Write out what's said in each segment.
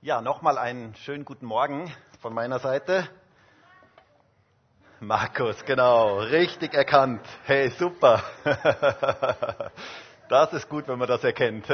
Ja, nochmal einen schönen guten Morgen von meiner Seite. Markus, genau, richtig erkannt. Hey, super. Das ist gut, wenn man das erkennt.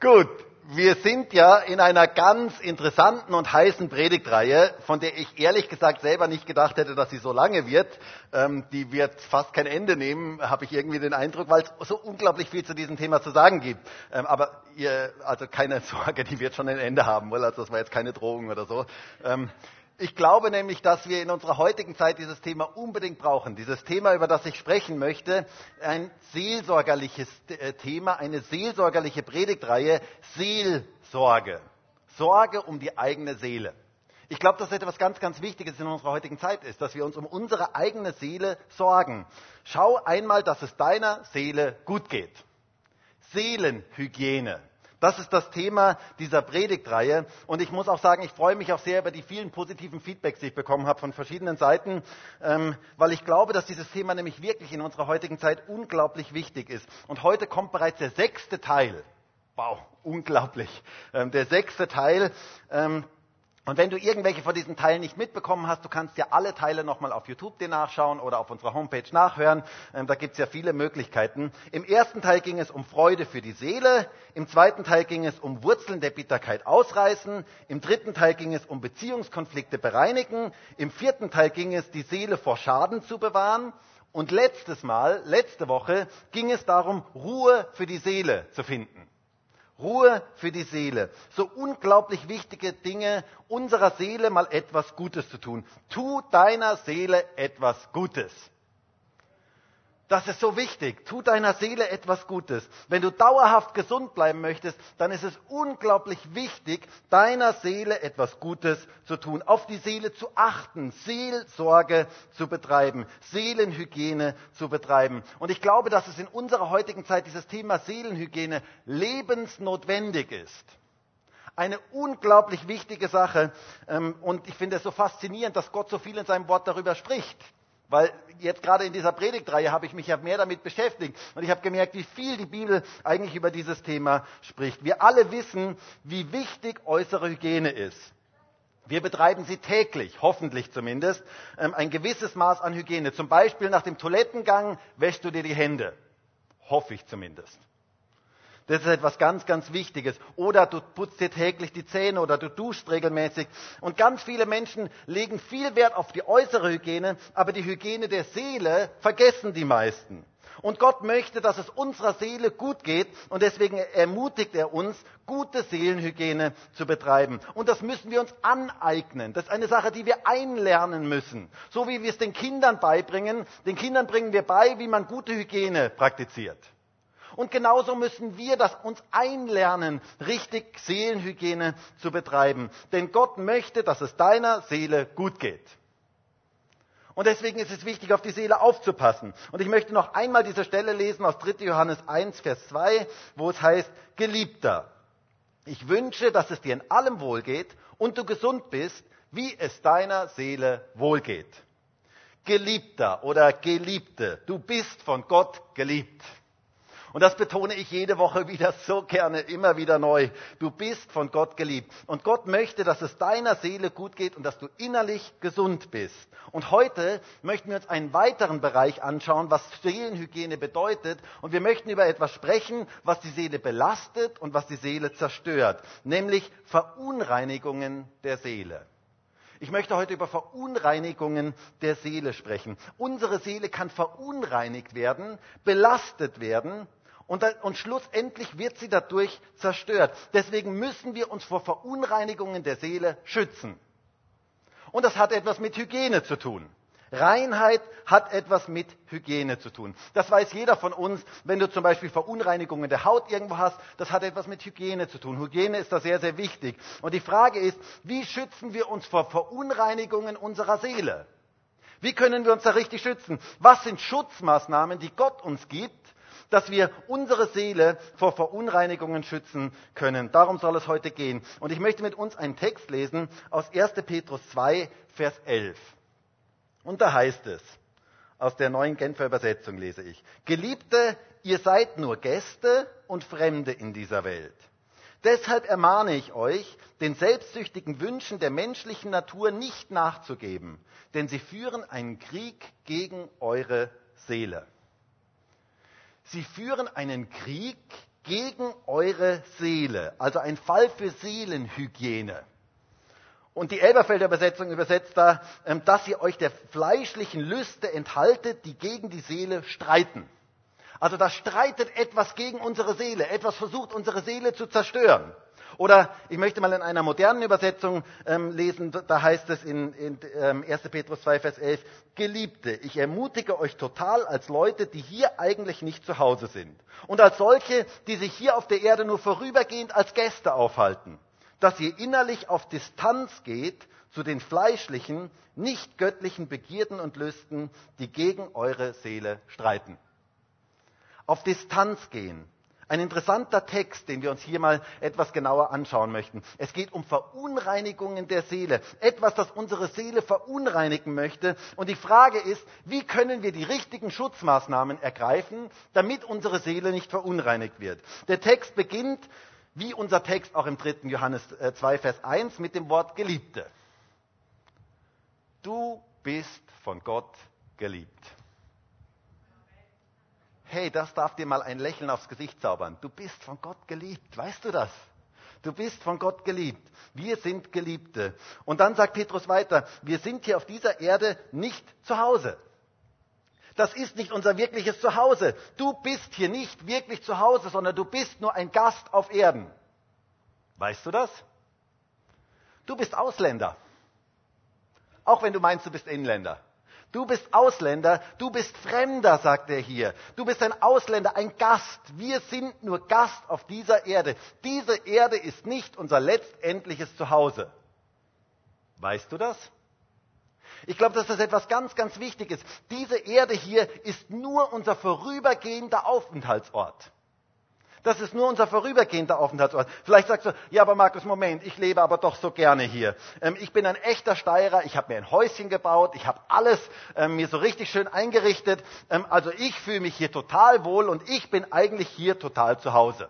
Gut, wir sind ja in einer ganz interessanten und heißen Predigtreihe, von der ich ehrlich gesagt selber nicht gedacht hätte, dass sie so lange wird. Ähm, die wird fast kein Ende nehmen, habe ich irgendwie den Eindruck, weil es so unglaublich viel zu diesem Thema zu sagen gibt. Ähm, aber ihr, also keine Sorge, die wird schon ein Ende haben, weil also das war jetzt keine Drohung oder so. Ähm, ich glaube nämlich, dass wir in unserer heutigen Zeit dieses Thema unbedingt brauchen. Dieses Thema, über das ich sprechen möchte, ein seelsorgerliches äh, Thema, eine seelsorgerliche Predigtreihe, Seelsorge. Sorge um die eigene Seele. Ich glaube, dass das etwas ganz, ganz Wichtiges in unserer heutigen Zeit ist, dass wir uns um unsere eigene Seele sorgen. Schau einmal, dass es deiner Seele gut geht. Seelenhygiene. Das ist das Thema dieser Predigtreihe. Und ich muss auch sagen, ich freue mich auch sehr über die vielen positiven Feedbacks, die ich bekommen habe von verschiedenen Seiten, ähm, weil ich glaube, dass dieses Thema nämlich wirklich in unserer heutigen Zeit unglaublich wichtig ist. Und heute kommt bereits der sechste Teil. Wow, unglaublich. Ähm, der sechste Teil ähm, und wenn du irgendwelche von diesen Teilen nicht mitbekommen hast, du kannst ja alle Teile nochmal auf YouTube dir nachschauen oder auf unserer Homepage nachhören. Ähm, da gibt's ja viele Möglichkeiten. Im ersten Teil ging es um Freude für die Seele. Im zweiten Teil ging es um Wurzeln der Bitterkeit ausreißen. Im dritten Teil ging es um Beziehungskonflikte bereinigen. Im vierten Teil ging es, die Seele vor Schaden zu bewahren. Und letztes Mal, letzte Woche, ging es darum, Ruhe für die Seele zu finden. Ruhe für die Seele. So unglaublich wichtige Dinge unserer Seele mal etwas Gutes zu tun. Tu deiner Seele etwas Gutes. Das ist so wichtig. Tu deiner Seele etwas Gutes. Wenn du dauerhaft gesund bleiben möchtest, dann ist es unglaublich wichtig, deiner Seele etwas Gutes zu tun, auf die Seele zu achten, Seelsorge zu betreiben, Seelenhygiene zu betreiben. Und ich glaube, dass es in unserer heutigen Zeit dieses Thema Seelenhygiene lebensnotwendig ist eine unglaublich wichtige Sache. Ähm, und ich finde es so faszinierend, dass Gott so viel in seinem Wort darüber spricht. Weil jetzt gerade in dieser Predigtreihe habe ich mich ja mehr damit beschäftigt und ich habe gemerkt, wie viel die Bibel eigentlich über dieses Thema spricht. Wir alle wissen, wie wichtig äußere Hygiene ist. Wir betreiben sie täglich, hoffentlich zumindest, ähm, ein gewisses Maß an Hygiene. Zum Beispiel nach dem Toilettengang wäschst du dir die Hände. Hoffe ich zumindest. Das ist etwas ganz, ganz Wichtiges. Oder du putzt dir täglich die Zähne oder du duschst regelmäßig. Und ganz viele Menschen legen viel Wert auf die äußere Hygiene, aber die Hygiene der Seele vergessen die meisten. Und Gott möchte, dass es unserer Seele gut geht und deswegen ermutigt er uns, gute Seelenhygiene zu betreiben. Und das müssen wir uns aneignen. Das ist eine Sache, die wir einlernen müssen. So wie wir es den Kindern beibringen. Den Kindern bringen wir bei, wie man gute Hygiene praktiziert. Und genauso müssen wir das uns einlernen, richtig Seelenhygiene zu betreiben. Denn Gott möchte, dass es deiner Seele gut geht. Und deswegen ist es wichtig, auf die Seele aufzupassen. Und ich möchte noch einmal diese Stelle lesen aus 3. Johannes 1, Vers 2, wo es heißt, Geliebter, ich wünsche, dass es dir in allem wohlgeht und du gesund bist, wie es deiner Seele wohlgeht. Geliebter oder Geliebte, du bist von Gott geliebt. Und das betone ich jede Woche wieder so gerne, immer wieder neu. Du bist von Gott geliebt. Und Gott möchte, dass es deiner Seele gut geht und dass du innerlich gesund bist. Und heute möchten wir uns einen weiteren Bereich anschauen, was Seelenhygiene bedeutet. Und wir möchten über etwas sprechen, was die Seele belastet und was die Seele zerstört. Nämlich Verunreinigungen der Seele. Ich möchte heute über Verunreinigungen der Seele sprechen. Unsere Seele kann verunreinigt werden, belastet werden und, dann, und schlussendlich wird sie dadurch zerstört. Deswegen müssen wir uns vor Verunreinigungen der Seele schützen. Und das hat etwas mit Hygiene zu tun. Reinheit hat etwas mit Hygiene zu tun. Das weiß jeder von uns, wenn du zum Beispiel Verunreinigungen der Haut irgendwo hast, das hat etwas mit Hygiene zu tun. Hygiene ist da sehr, sehr wichtig. Und die Frage ist, wie schützen wir uns vor Verunreinigungen unserer Seele? Wie können wir uns da richtig schützen? Was sind Schutzmaßnahmen, die Gott uns gibt, dass wir unsere Seele vor Verunreinigungen schützen können. Darum soll es heute gehen. Und ich möchte mit uns einen Text lesen aus 1. Petrus 2, Vers 11. Und da heißt es, aus der neuen Genfer Übersetzung lese ich, Geliebte, ihr seid nur Gäste und Fremde in dieser Welt. Deshalb ermahne ich euch, den selbstsüchtigen Wünschen der menschlichen Natur nicht nachzugeben, denn sie führen einen Krieg gegen eure Seele. Sie führen einen Krieg gegen eure Seele, also ein Fall für Seelenhygiene. Und die Elberfelder Übersetzung übersetzt da, ähm, dass ihr euch der fleischlichen Lüste enthaltet, die gegen die Seele streiten. Also da streitet etwas gegen unsere Seele, etwas versucht unsere Seele zu zerstören. Oder ich möchte mal in einer modernen Übersetzung ähm, lesen, da heißt es in, in ähm, 1. Petrus 2, Vers 11, Geliebte, ich ermutige euch total als Leute, die hier eigentlich nicht zu Hause sind und als solche, die sich hier auf der Erde nur vorübergehend als Gäste aufhalten, dass ihr innerlich auf Distanz geht zu den fleischlichen, nicht göttlichen Begierden und Lüsten, die gegen eure Seele streiten auf Distanz gehen. Ein interessanter Text, den wir uns hier mal etwas genauer anschauen möchten. Es geht um Verunreinigungen der Seele. Etwas, das unsere Seele verunreinigen möchte. Und die Frage ist, wie können wir die richtigen Schutzmaßnahmen ergreifen, damit unsere Seele nicht verunreinigt wird. Der Text beginnt, wie unser Text auch im 3. Johannes 2, äh, Vers 1, mit dem Wort Geliebte. Du bist von Gott geliebt hey, das darf dir mal ein Lächeln aufs Gesicht zaubern. Du bist von Gott geliebt, weißt du das? Du bist von Gott geliebt. Wir sind Geliebte. Und dann sagt Petrus weiter, wir sind hier auf dieser Erde nicht zu Hause. Das ist nicht unser wirkliches Zuhause. Du bist hier nicht wirklich zu Hause, sondern du bist nur ein Gast auf Erden. Weißt du das? Du bist Ausländer. Auch wenn du meinst, du bist Inländer. Du bist Ausländer, du bist Fremder, sagt er hier. Du bist ein Ausländer, ein Gast. Wir sind nur Gast auf dieser Erde. Diese Erde ist nicht unser letztendliches Zuhause. Weißt du das? Ich glaube, dass das etwas ganz, ganz Wichtiges. Diese Erde hier ist nur unser vorübergehender Aufenthaltsort. Das ist nur unser vorübergehender Aufenthaltsort. Vielleicht sagst du, ja, aber Markus, Moment, ich lebe aber doch so gerne hier. Ähm, ich bin ein echter Steirer, ich habe mir ein Häuschen gebaut, ich habe alles ähm, mir so richtig schön eingerichtet. Ähm, also ich fühle mich hier total wohl und ich bin eigentlich hier total zu Hause.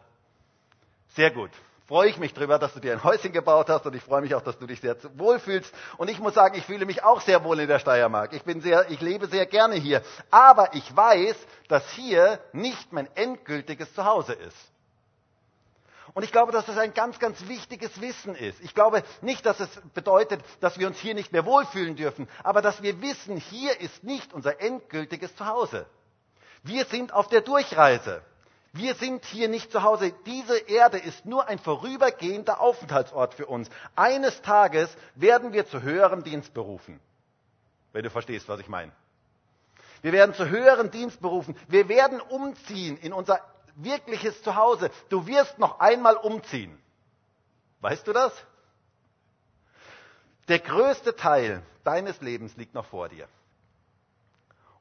Sehr gut freue ich mich darüber, dass du dir ein Häuschen gebaut hast und ich freue mich auch, dass du dich sehr wohl fühlst. Und ich muss sagen, ich fühle mich auch sehr wohl in der Steiermark. Ich bin sehr, ich lebe sehr gerne hier. Aber ich weiß, dass hier nicht mein endgültiges Zuhause ist. Und ich glaube, dass das ein ganz, ganz wichtiges Wissen ist. Ich glaube nicht, dass es bedeutet, dass wir uns hier nicht mehr wohlfühlen dürfen, aber dass wir wissen, hier ist nicht unser endgültiges Zuhause. Wir sind auf der Durchreise. Wir sind hier nicht zu Hause. Diese Erde ist nur ein vorübergehender Aufenthaltsort für uns. Eines Tages werden wir zu höherem Dienst berufen. Wenn du verstehst, was ich meine. Wir werden zu höherem Dienst berufen. Wir werden umziehen in unser wirkliches Zuhause. Du wirst noch einmal umziehen. Weißt du das? Der größte Teil deines Lebens liegt noch vor dir.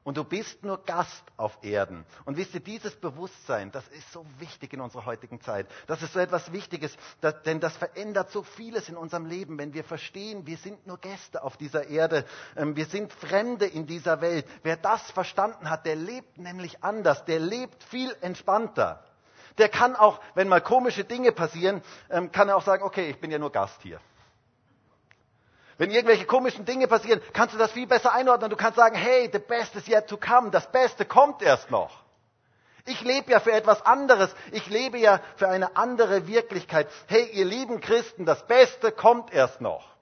Und du bist nur Gast auf Erden. Und wisst ihr, dieses Bewusstsein, das ist so wichtig in unserer heutigen Zeit. Das ist so etwas Wichtiges, das, denn das verändert so vieles in unserem Leben, wenn wir verstehen, wir sind nur Gäste auf dieser Erde. Ähm, wir sind Fremde in dieser Welt. Wer das verstanden hat, der lebt nämlich anders. Der lebt viel entspannter. Der kann auch, wenn mal komische Dinge passieren, ähm, kann er auch sagen, okay, ich bin ja nur Gast hier. Wenn irgendwelche komischen Dinge passieren, kannst du das viel besser einordnen. Du kannst sagen, hey, the best is yet to come. Das Beste kommt erst noch. Ich lebe ja für etwas anderes. Ich lebe ja für eine andere Wirklichkeit. Hey, ihr lieben Christen, das Beste kommt erst noch.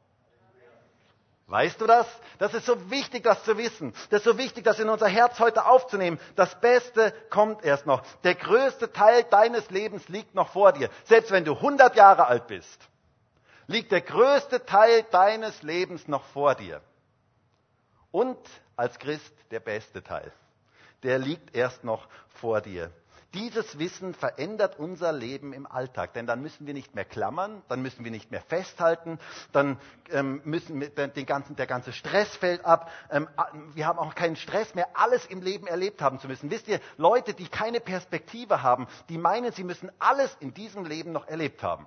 Weißt du das? Das ist so wichtig, das zu wissen. Das ist so wichtig, das in unser Herz heute aufzunehmen. Das Beste kommt erst noch. Der größte Teil deines Lebens liegt noch vor dir. Selbst wenn du 100 Jahre alt bist liegt der größte Teil deines Lebens noch vor dir. Und als Christ der beste Teil. Der liegt erst noch vor dir. Dieses Wissen verändert unser Leben im Alltag, denn dann müssen wir nicht mehr klammern, dann müssen wir nicht mehr festhalten, dann ähm, müssen wir, den ganzen, der ganze Stress fällt ab. Ähm, wir haben auch keinen Stress mehr, alles im Leben erlebt haben zu müssen. Wisst ihr, Leute, die keine Perspektive haben, die meinen, sie müssen alles in diesem Leben noch erlebt haben.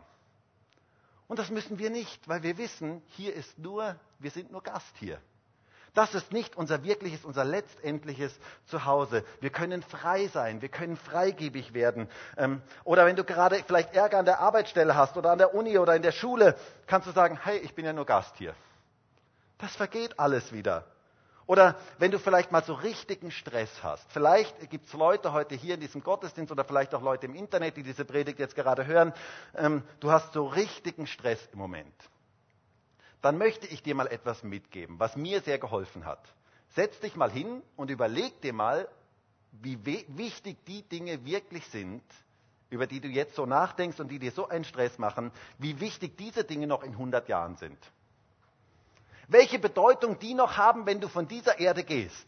Und das müssen wir nicht, weil wir wissen, hier ist nur, wir sind nur Gast hier. Das ist nicht unser wirkliches, unser letztendliches Zuhause. Wir können frei sein, wir können freigebig werden. Ähm, oder wenn du gerade vielleicht Ärger an der Arbeitsstelle hast oder an der Uni oder in der Schule, kannst du sagen, hey, ich bin ja nur Gast hier. Das vergeht alles wieder. Oder wenn du vielleicht mal so richtigen Stress hast. Vielleicht gibt es Leute heute hier in diesem Gottesdienst oder vielleicht auch Leute im Internet, die diese Predigt jetzt gerade hören. Ähm, du hast so richtigen Stress im Moment dann möchte ich dir mal etwas mitgeben, was mir sehr geholfen hat. Setz dich mal hin und überleg dir mal, wie wichtig die Dinge wirklich sind, über die du jetzt so nachdenkst und die dir so einen Stress machen, wie wichtig diese Dinge noch in 100 Jahren sind. Welche Bedeutung die noch haben, wenn du von dieser Erde gehst.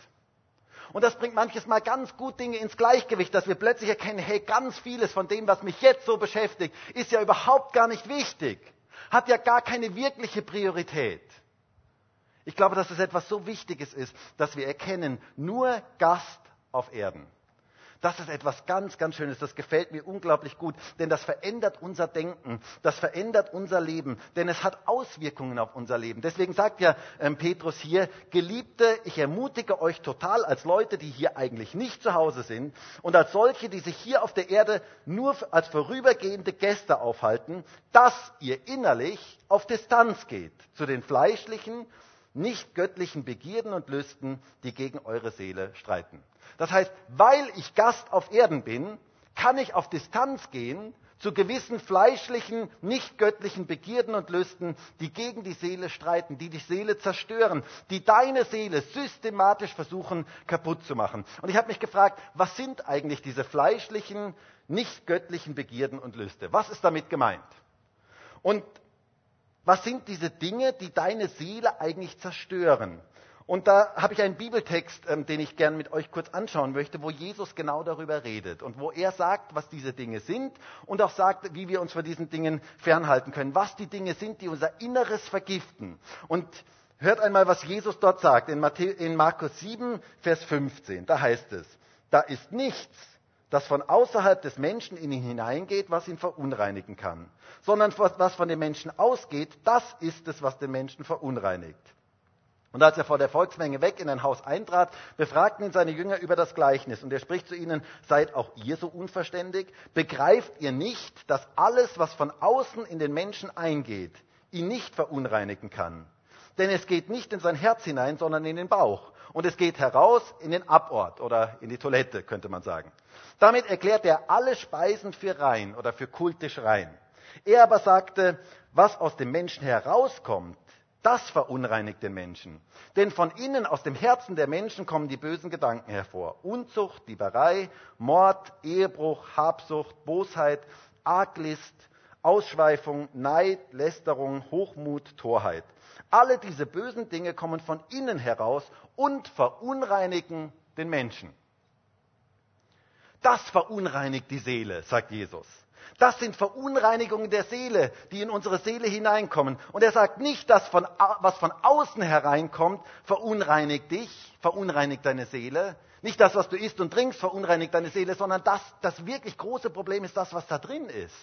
Und das bringt manches Mal ganz gut Dinge ins Gleichgewicht, dass wir plötzlich erkennen, hey, ganz vieles von dem, was mich jetzt so beschäftigt, ist ja überhaupt gar nicht wichtig hat ja gar keine wirkliche Priorität. Ich glaube, dass es etwas so Wichtiges ist, dass wir erkennen, nur Gast auf Erden. Das ist etwas ganz, ganz Schönes. Das gefällt mir unglaublich gut, denn das verändert unser Denken, das verändert unser Leben, denn es hat Auswirkungen auf unser Leben. Deswegen sagt ja ähm, Petrus hier, Geliebte, ich ermutige euch total als Leute, die hier eigentlich nicht zu Hause sind und als solche, die sich hier auf der Erde nur als vorübergehende Gäste aufhalten, dass ihr innerlich auf Distanz geht zu den fleischlichen, nicht göttlichen Begierden und Lüsten, die gegen eure Seele streiten. Das heißt, weil ich Gast auf Erden bin, kann ich auf Distanz gehen zu gewissen fleischlichen, nicht göttlichen Begierden und Lüsten, die gegen die Seele streiten, die die Seele zerstören, die deine Seele systematisch versuchen kaputt zu machen. Und ich habe mich gefragt, was sind eigentlich diese fleischlichen, nicht göttlichen Begierden und Lüste? Was ist damit gemeint? Und was sind diese Dinge, die deine Seele eigentlich zerstören? Und da habe ich einen Bibeltext, ähm, den ich gern mit euch kurz anschauen möchte, wo Jesus genau darüber redet und wo er sagt, was diese Dinge sind und auch sagt, wie wir uns von diesen Dingen fernhalten können, was die Dinge sind, die unser Inneres vergiften. Und hört einmal, was Jesus dort sagt in, Matthäus, in Markus 7, Vers 15. Da heißt es, da ist nichts, das von außerhalb des Menschen in ihn hineingeht, was ihn verunreinigen kann, sondern was von dem Menschen ausgeht, das ist es, was den Menschen verunreinigt. Und als er vor der Volksmenge weg in ein Haus eintrat, befragten ihn seine Jünger über das Gleichnis. Und er spricht zu ihnen, seid auch ihr so unverständig? Begreift ihr nicht, dass alles, was von außen in den Menschen eingeht, ihn nicht verunreinigen kann? Denn es geht nicht in sein Herz hinein, sondern in den Bauch. Und es geht heraus in den Abort oder in die Toilette, könnte man sagen. Damit erklärt er alle Speisen für rein oder für kultisch rein. Er aber sagte, was aus dem Menschen herauskommt, das verunreinigt den Menschen. Denn von innen, aus dem Herzen der Menschen, kommen die bösen Gedanken hervor. Unzucht, Dieberei, Mord, Ehebruch, Habsucht, Bosheit, Arglist, Ausschweifung, Neid, Lästerung, Hochmut, Torheit. Alle diese bösen Dinge kommen von innen heraus und verunreinigen den Menschen. Das verunreinigt die Seele, sagt Jesus. Das sind Verunreinigungen der Seele, die in unsere Seele hineinkommen. Und er sagt nicht, dass von, was von außen hereinkommt, verunreinigt dich, verunreinigt deine Seele. Nicht das, was du isst und trinkst, verunreinigt deine Seele, sondern das, das wirklich große Problem ist das, was da drin ist.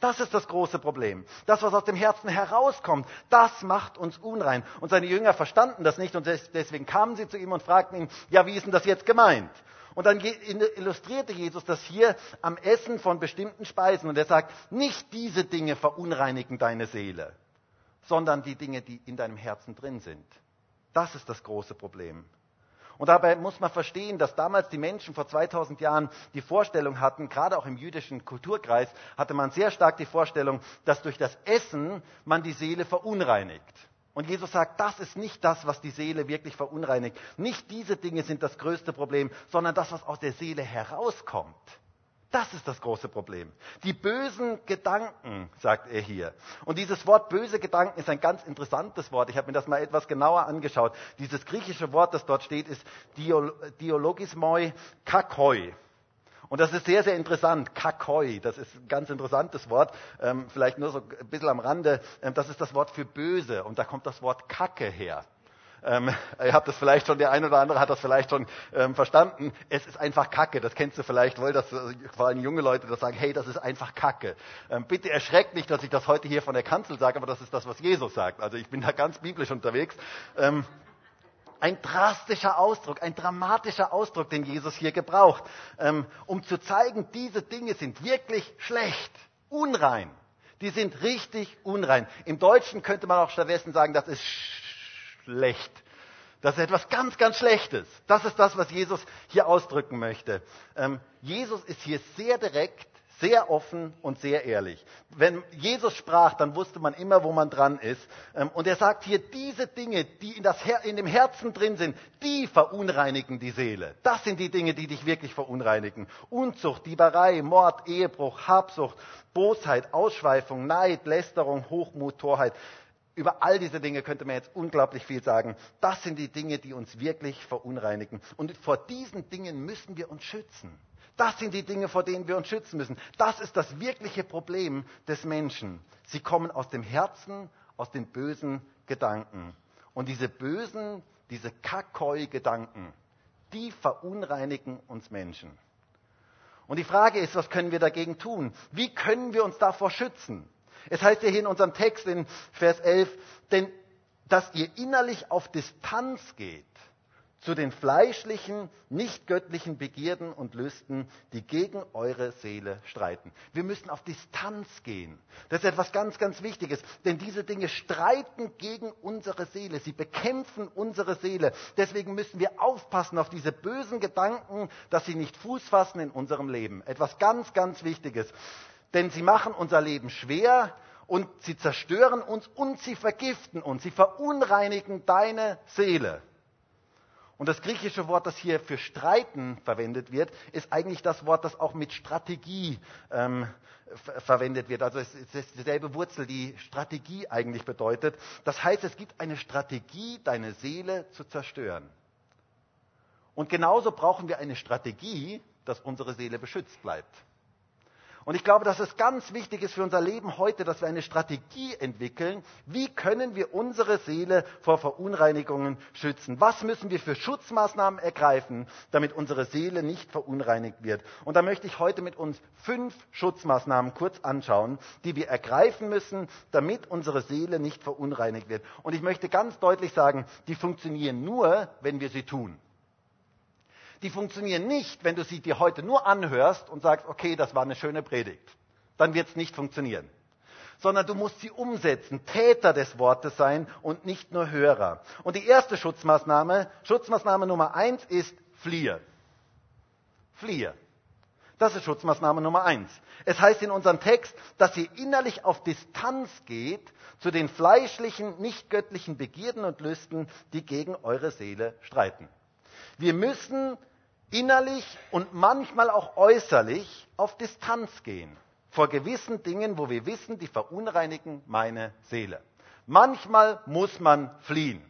Das ist das große Problem. Das, was aus dem Herzen herauskommt, das macht uns unrein. Und seine Jünger verstanden das nicht und deswegen kamen sie zu ihm und fragten ihn, ja, wie ist denn das jetzt gemeint? Und dann illustrierte Jesus das hier am Essen von bestimmten Speisen. Und er sagt, nicht diese Dinge verunreinigen deine Seele, sondern die Dinge, die in deinem Herzen drin sind. Das ist das große Problem. Und dabei muss man verstehen, dass damals die Menschen vor 2000 Jahren die Vorstellung hatten, gerade auch im jüdischen Kulturkreis, hatte man sehr stark die Vorstellung, dass durch das Essen man die Seele verunreinigt. Und Jesus sagt, das ist nicht das, was die Seele wirklich verunreinigt. Nicht diese Dinge sind das größte Problem, sondern das, was aus der Seele herauskommt. Das ist das große Problem. Die bösen Gedanken, sagt er hier. Und dieses Wort böse Gedanken ist ein ganz interessantes Wort. Ich habe mir das mal etwas genauer angeschaut. Dieses griechische Wort, das dort steht, ist Diologismoi kakoi. Und das ist sehr, sehr interessant. Kakoi, das ist ein ganz interessantes Wort. Ähm, vielleicht nur so ein bisschen am Rande. Ähm, das ist das Wort für böse. Und da kommt das Wort Kacke her. Ähm, ihr habt das vielleicht schon, der eine oder andere hat das vielleicht schon ähm, verstanden. Es ist einfach Kacke. Das kennst du vielleicht wohl, dass äh, vor allem junge Leute das sagen, hey, das ist einfach Kacke. Ähm, bitte erschreckt nicht, dass ich das heute hier von der Kanzel sage, aber das ist das, was Jesus sagt. Also ich bin da ganz biblisch unterwegs. Ähm, ein drastischer Ausdruck, ein dramatischer Ausdruck, den Jesus hier gebraucht, ähm, um zu zeigen, diese Dinge sind wirklich schlecht, unrein. Die sind richtig unrein. Im Deutschen könnte man auch stattdessen sagen, das ist schlecht. Das ist etwas ganz, ganz Schlechtes. Das ist das, was Jesus hier ausdrücken möchte. Ähm, Jesus ist hier sehr direkt, sehr offen und sehr ehrlich. Wenn Jesus sprach, dann wusste man immer, wo man dran ist. Ähm, und er sagt hier, diese Dinge, die in, Her in dem Herzen drin sind, die verunreinigen die Seele. Das sind die Dinge, die dich wirklich verunreinigen. Unzucht, Dieberei, Mord, Ehebruch, Habsucht, Bosheit, Ausschweifung, Neid, Lästerung, Hochmut, Torheit. Über all diese Dinge könnte man jetzt unglaublich viel sagen. Das sind die Dinge, die uns wirklich verunreinigen. Und vor diesen Dingen müssen wir uns schützen. Das sind die Dinge, vor denen wir uns schützen müssen. Das ist das wirkliche Problem des Menschen. Sie kommen aus dem Herzen, aus den bösen Gedanken. Und diese bösen, diese Kakoi-Gedanken, die verunreinigen uns Menschen. Und die Frage ist, was können wir dagegen tun? Wie können wir uns davor schützen? Es heißt ja hier in unserem Text in Vers 11, denn dass ihr innerlich auf Distanz geht zu den fleischlichen, nicht göttlichen Begierden und Lüsten, die gegen eure Seele streiten. Wir müssen auf Distanz gehen. Das ist etwas ganz, ganz Wichtiges, denn diese Dinge streiten gegen unsere Seele. Sie bekämpfen unsere Seele. Deswegen müssen wir aufpassen auf diese bösen Gedanken, dass sie nicht Fuß fassen in unserem Leben. Etwas ganz, ganz Wichtiges. Denn sie machen unser Leben schwer und sie zerstören uns und sie vergiften uns. Sie verunreinigen deine Seele. Und das griechische Wort, das hier für Streiten verwendet wird, ist eigentlich das Wort, das auch mit Strategie ähm, verwendet wird. Also es ist dieselbe Wurzel, die Strategie eigentlich bedeutet. Das heißt, es gibt eine Strategie, deine Seele zu zerstören. Und genauso brauchen wir eine Strategie, dass unsere Seele beschützt bleibt. Und ich glaube, dass es ganz wichtig ist für unser Leben heute, dass wir eine Strategie entwickeln. Wie können wir unsere Seele vor Verunreinigungen schützen? Was müssen wir für Schutzmaßnahmen ergreifen, damit unsere Seele nicht verunreinigt wird? Und da möchte ich heute mit uns fünf Schutzmaßnahmen kurz anschauen, die wir ergreifen müssen, damit unsere Seele nicht verunreinigt wird. Und ich möchte ganz deutlich sagen, die funktionieren nur, wenn wir sie tun die funktionieren nicht, wenn du sie dir heute nur anhörst und sagst, okay, das war eine schöne Predigt. Dann wird es nicht funktionieren. Sondern du musst sie umsetzen, Täter des Wortes sein und nicht nur Hörer. Und die erste Schutzmaßnahme, Schutzmaßnahme Nummer eins ist fliehe. Fliehe. Das ist Schutzmaßnahme Nummer eins. Es heißt in unserem Text, dass ihr innerlich auf Distanz geht zu den fleischlichen, nicht göttlichen Begierden und Lüsten, die gegen eure Seele streiten. Wir müssen innerlich und manchmal auch äußerlich auf Distanz gehen vor gewissen Dingen, wo wir wissen, die verunreinigen meine Seele. Manchmal muss man fliehen.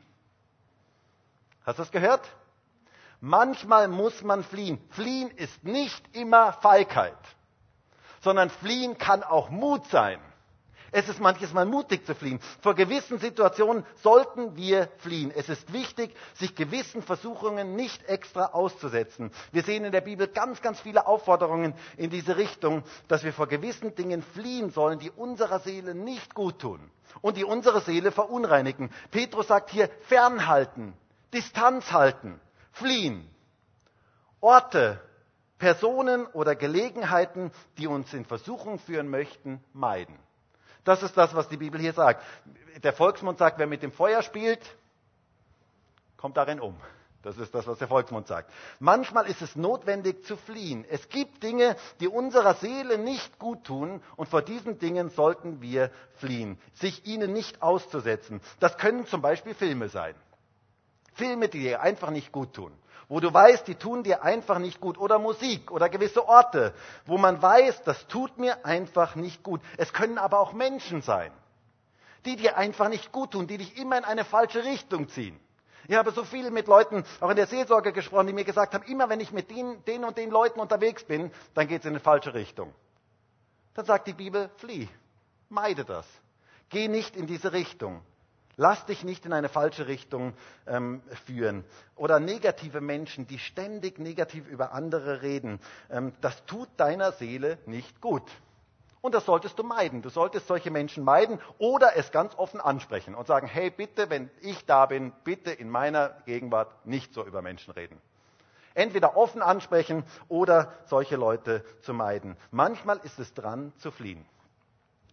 Hast du das gehört? Manchmal muss man fliehen. Fliehen ist nicht immer Feigheit, sondern fliehen kann auch Mut sein. Es ist manches Mal mutig zu fliehen. Vor gewissen Situationen sollten wir fliehen. Es ist wichtig, sich gewissen Versuchungen nicht extra auszusetzen. Wir sehen in der Bibel ganz, ganz viele Aufforderungen in diese Richtung, dass wir vor gewissen Dingen fliehen sollen, die unserer Seele nicht gut tun und die unsere Seele verunreinigen. Petrus sagt hier fernhalten, Distanz halten, fliehen. Orte, Personen oder Gelegenheiten, die uns in Versuchung führen möchten, meiden. Das ist das, was die Bibel hier sagt. Der Volksmund sagt, wer mit dem Feuer spielt, kommt darin um. Das ist das, was der Volksmund sagt. Manchmal ist es notwendig zu fliehen. Es gibt Dinge, die unserer Seele nicht gut tun und vor diesen Dingen sollten wir fliehen, sich ihnen nicht auszusetzen. Das können zum Beispiel Filme sein. Filme, die dir einfach nicht gut tun wo du weißt, die tun dir einfach nicht gut. Oder Musik oder gewisse Orte, wo man weiß, das tut mir einfach nicht gut. Es können aber auch Menschen sein, die dir einfach nicht gut tun, die dich immer in eine falsche Richtung ziehen. Ich habe so viel mit Leuten, auch in der Seelsorge gesprochen, die mir gesagt haben, immer wenn ich mit den, den und den Leuten unterwegs bin, dann geht es in eine falsche Richtung. Dann sagt die Bibel, flieh, meide das. Geh nicht in diese Richtung. Lass dich nicht in eine falsche Richtung ähm, führen. Oder negative Menschen, die ständig negativ über andere reden. Ähm, das tut deiner Seele nicht gut. Und das solltest du meiden. Du solltest solche Menschen meiden oder es ganz offen ansprechen und sagen, hey, bitte, wenn ich da bin, bitte in meiner Gegenwart nicht so über Menschen reden. Entweder offen ansprechen oder solche Leute zu meiden. Manchmal ist es dran zu fliehen.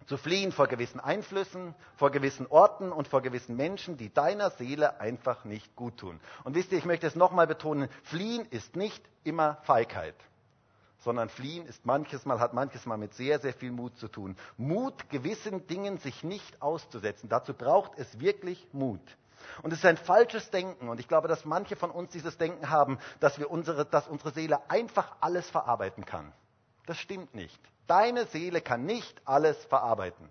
Zu fliehen vor gewissen Einflüssen, vor gewissen Orten und vor gewissen Menschen, die deiner Seele einfach nicht gut tun. Und wisst ihr, ich möchte es nochmal betonen, fliehen ist nicht immer Feigheit sondern fliehen ist manches Mal, hat manches Mal mit sehr, sehr viel Mut zu tun. Mut, gewissen Dingen sich nicht auszusetzen. Dazu braucht es wirklich Mut. Und es ist ein falsches Denken. Und ich glaube, dass manche von uns dieses Denken haben, dass, wir unsere, dass unsere Seele einfach alles verarbeiten kann. Das stimmt nicht. Deine Seele kann nicht alles verarbeiten.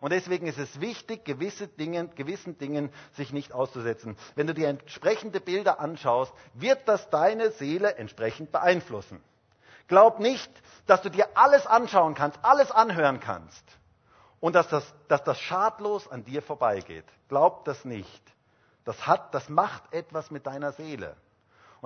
Und deswegen ist es wichtig, gewisse Dinge, gewissen Dingen sich nicht auszusetzen. Wenn du dir entsprechende Bilder anschaust, wird das deine Seele entsprechend beeinflussen. Glaub nicht, dass du dir alles anschauen kannst, alles anhören kannst und dass das, dass das schadlos an dir vorbeigeht. Glaub das nicht. Das, hat, das macht etwas mit deiner Seele.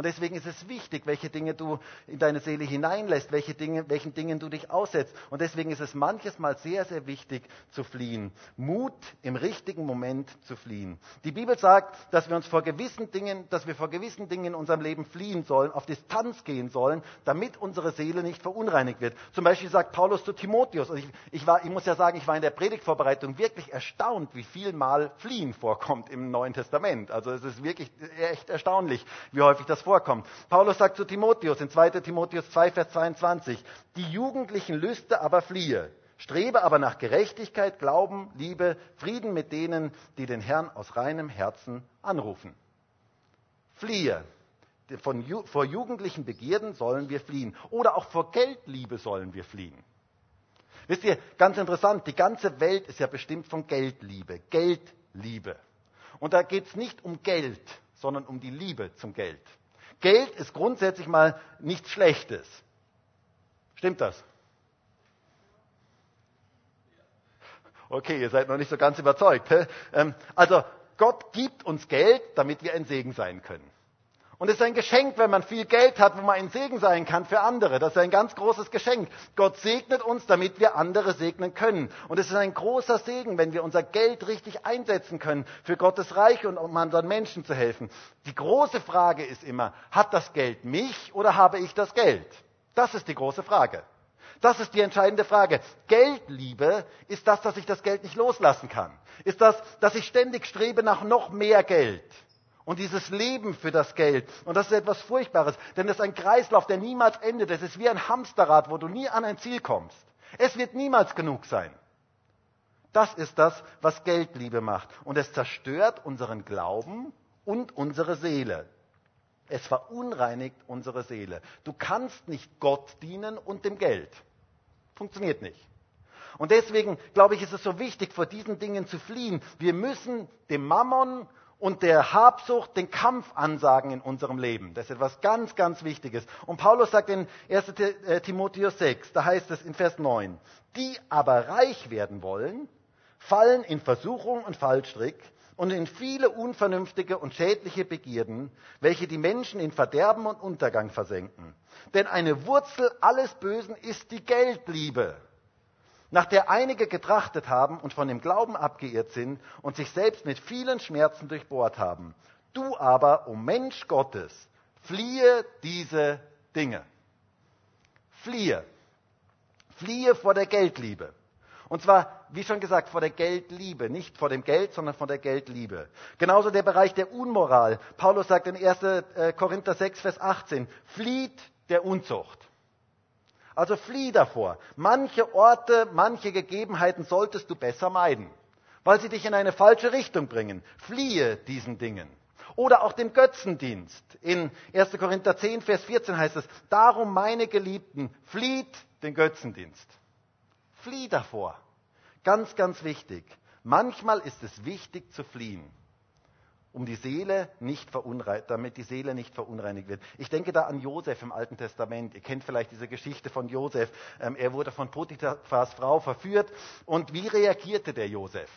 Und deswegen ist es wichtig, welche Dinge du in deine Seele hineinlässt, welche Dinge, welchen Dingen du dich aussetzt. Und deswegen ist es manches Mal sehr, sehr wichtig zu fliehen. Mut im richtigen Moment zu fliehen. Die Bibel sagt, dass wir uns vor gewissen Dingen, dass wir vor gewissen Dingen in unserem Leben fliehen sollen, auf Distanz gehen sollen, damit unsere Seele nicht verunreinigt wird. Zum Beispiel sagt Paulus zu Timotheus, und ich, ich, war, ich muss ja sagen, ich war in der Predigtvorbereitung wirklich erstaunt, wie viel Mal Fliehen vorkommt im Neuen Testament. Also es ist wirklich echt erstaunlich, wie häufig das vorkommt. Paulus sagt zu Timotheus in 2 Timotheus 2, Vers 22, die jugendlichen Lüste aber fliehe. Strebe aber nach Gerechtigkeit, Glauben, Liebe, Frieden mit denen, die den Herrn aus reinem Herzen anrufen. Fliehe. Von, vor jugendlichen Begierden sollen wir fliehen. Oder auch vor Geldliebe sollen wir fliehen. Wisst ihr, ganz interessant, die ganze Welt ist ja bestimmt von Geldliebe. Geldliebe. Und da geht es nicht um Geld, sondern um die Liebe zum Geld. Geld ist grundsätzlich mal nichts Schlechtes. Stimmt das? Okay, ihr seid noch nicht so ganz überzeugt. Ähm, also Gott gibt uns Geld, damit wir ein Segen sein können. Und es ist ein Geschenk, wenn man viel Geld hat, wo man ein Segen sein kann für andere. Das ist ein ganz großes Geschenk. Gott segnet uns, damit wir andere segnen können. Und es ist ein großer Segen, wenn wir unser Geld richtig einsetzen können für Gottes Reich und um anderen Menschen zu helfen. Die große Frage ist immer, hat das Geld mich oder habe ich das Geld? Das ist die große Frage. Das ist die entscheidende Frage. Geldliebe ist das, dass ich das Geld nicht loslassen kann. Ist das, dass ich ständig strebe nach noch mehr Geld und dieses Leben für das Geld. Und das ist etwas Furchtbares, denn das ist ein Kreislauf, der niemals endet. Es ist wie ein Hamsterrad, wo du nie an ein Ziel kommst. Es wird niemals genug sein. Das ist das, was Geldliebe macht. Und es zerstört unseren Glauben und unsere Seele. Es verunreinigt unsere Seele. Du kannst nicht Gott dienen und dem Geld. Funktioniert nicht. Und deswegen, glaube ich, ist es so wichtig, vor diesen Dingen zu fliehen. Wir müssen dem Mammon und der Habsucht den Kampf ansagen in unserem Leben. Das ist etwas ganz, ganz Wichtiges. Und Paulus sagt in 1 äh, Timotheus 6, da heißt es in Vers 9, die aber reich werden wollen, fallen in Versuchung und Fallstrick und in viele unvernünftige und schädliche Begierden, welche die Menschen in Verderben und Untergang versenken. Denn eine Wurzel alles Bösen ist die Geldliebe nach der einige getrachtet haben und von dem Glauben abgeirrt sind und sich selbst mit vielen Schmerzen durchbohrt haben. Du aber, o oh Mensch Gottes, fliehe diese Dinge. Fliehe. Fliehe vor der Geldliebe. Und zwar, wie schon gesagt, vor der Geldliebe. Nicht vor dem Geld, sondern vor der Geldliebe. Genauso der Bereich der Unmoral. Paulus sagt in 1. Äh, Korinther 6, Vers 18, flieht der Unzucht. Also flieh davor. Manche Orte, manche Gegebenheiten solltest du besser meiden, weil sie dich in eine falsche Richtung bringen. Fliehe diesen Dingen. Oder auch dem Götzendienst. In 1. Korinther 10, Vers 14 heißt es, darum meine Geliebten, flieht den Götzendienst. Flieh davor. Ganz, ganz wichtig. Manchmal ist es wichtig zu fliehen um die Seele nicht damit die Seele nicht verunreinigt wird. Ich denke da an Josef im Alten Testament. Ihr kennt vielleicht diese Geschichte von Josef. Ähm, er wurde von Potiphas Frau verführt. Und wie reagierte der Josef?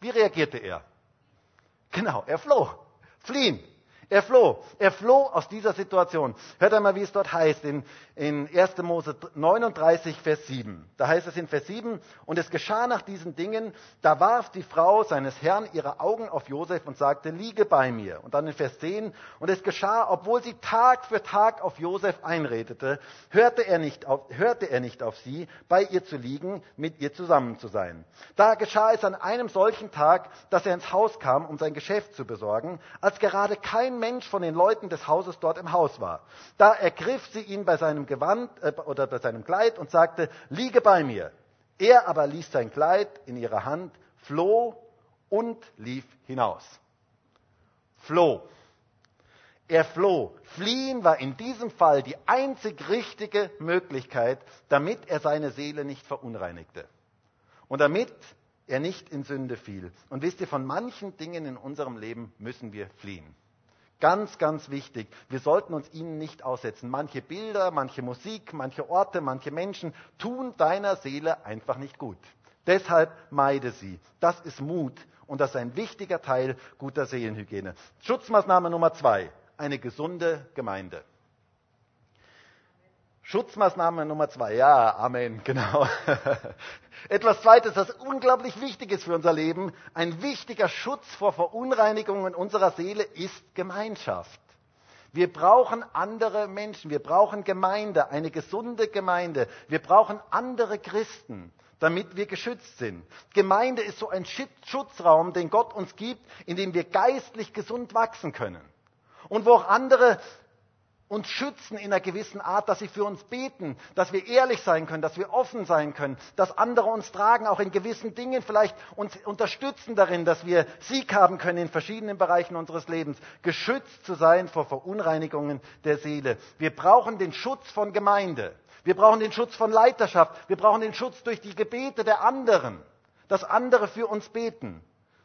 Wie reagierte er? Genau, er floh. Fliehen. Er floh. Er floh aus dieser Situation. Hört einmal, wie es dort heißt in, in 1. Mose 39, Vers 7. Da heißt es in Vers 7, und es geschah nach diesen Dingen, da warf die Frau seines Herrn ihre Augen auf Josef und sagte, liege bei mir. Und dann in Vers 10, und es geschah, obwohl sie Tag für Tag auf Josef einredete, hörte er nicht auf, hörte er nicht auf sie, bei ihr zu liegen, mit ihr zusammen zu sein. Da geschah es an einem solchen Tag, dass er ins Haus kam, um sein Geschäft zu besorgen, als gerade kein Mensch von den Leuten des Hauses dort im Haus war. Da ergriff sie ihn bei seinem Gewand äh, oder bei seinem Kleid und sagte, liege bei mir. Er aber ließ sein Kleid in ihrer Hand, floh und lief hinaus. Floh. Er floh. Fliehen war in diesem Fall die einzig richtige Möglichkeit, damit er seine Seele nicht verunreinigte. Und damit er nicht in Sünde fiel. Und wisst ihr, von manchen Dingen in unserem Leben müssen wir fliehen. Ganz, ganz wichtig. Wir sollten uns ihnen nicht aussetzen. Manche Bilder, manche Musik, manche Orte, manche Menschen tun deiner Seele einfach nicht gut. Deshalb meide sie. Das ist Mut und das ist ein wichtiger Teil guter Seelenhygiene. Schutzmaßnahme Nummer zwei. Eine gesunde Gemeinde. Schutzmaßnahme Nummer zwei. Ja, Amen, genau. Etwas Zweites, das unglaublich wichtig ist für unser Leben, ein wichtiger Schutz vor Verunreinigungen unserer Seele ist Gemeinschaft. Wir brauchen andere Menschen, wir brauchen Gemeinde, eine gesunde Gemeinde. Wir brauchen andere Christen, damit wir geschützt sind. Gemeinde ist so ein Schutzraum, den Gott uns gibt, in dem wir geistlich gesund wachsen können. Und wo auch andere uns schützen in einer gewissen Art, dass sie für uns beten, dass wir ehrlich sein können, dass wir offen sein können, dass andere uns tragen, auch in gewissen Dingen vielleicht uns unterstützen darin, dass wir Sieg haben können in verschiedenen Bereichen unseres Lebens, geschützt zu sein vor Verunreinigungen der Seele. Wir brauchen den Schutz von Gemeinde. Wir brauchen den Schutz von Leiterschaft. Wir brauchen den Schutz durch die Gebete der anderen, dass andere für uns beten.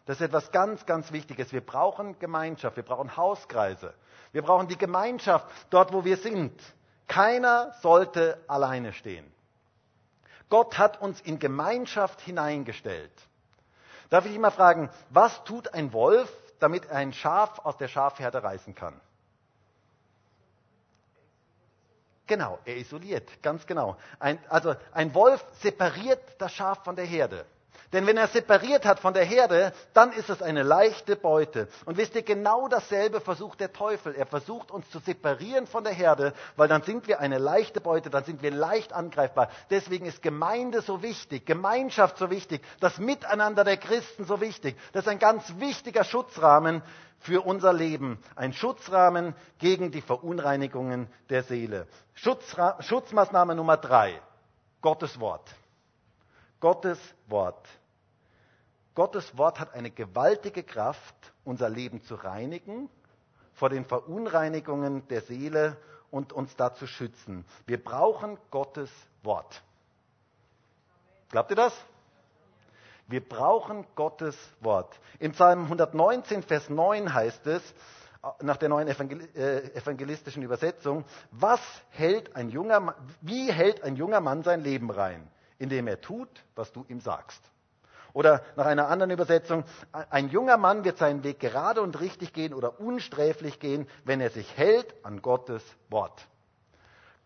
Das ist etwas ganz, ganz Wichtiges. Wir brauchen Gemeinschaft, wir brauchen Hauskreise. Wir brauchen die Gemeinschaft dort, wo wir sind. Keiner sollte alleine stehen. Gott hat uns in Gemeinschaft hineingestellt. Darf ich mal fragen, was tut ein Wolf, damit er ein Schaf aus der Schafherde reißen kann? Genau, er isoliert, ganz genau. Ein, also ein Wolf separiert das Schaf von der Herde. Denn wenn er separiert hat von der Herde, dann ist es eine leichte Beute. Und wisst ihr, genau dasselbe versucht der Teufel. Er versucht uns zu separieren von der Herde, weil dann sind wir eine leichte Beute, dann sind wir leicht angreifbar. Deswegen ist Gemeinde so wichtig, Gemeinschaft so wichtig, das Miteinander der Christen so wichtig. Das ist ein ganz wichtiger Schutzrahmen für unser Leben. Ein Schutzrahmen gegen die Verunreinigungen der Seele. Schutzra Schutzmaßnahme Nummer drei. Gottes Wort. Gottes Wort. Gottes Wort hat eine gewaltige Kraft, unser Leben zu reinigen, vor den Verunreinigungen der Seele und uns da zu schützen. Wir brauchen Gottes Wort. Glaubt ihr das? Wir brauchen Gottes Wort. Im Psalm 119, Vers 9 heißt es, nach der neuen äh, evangelistischen Übersetzung, was hält ein junger, wie hält ein junger Mann sein Leben rein? Indem er tut, was du ihm sagst. Oder nach einer anderen Übersetzung, ein junger Mann wird seinen Weg gerade und richtig gehen oder unsträflich gehen, wenn er sich hält an Gottes Wort.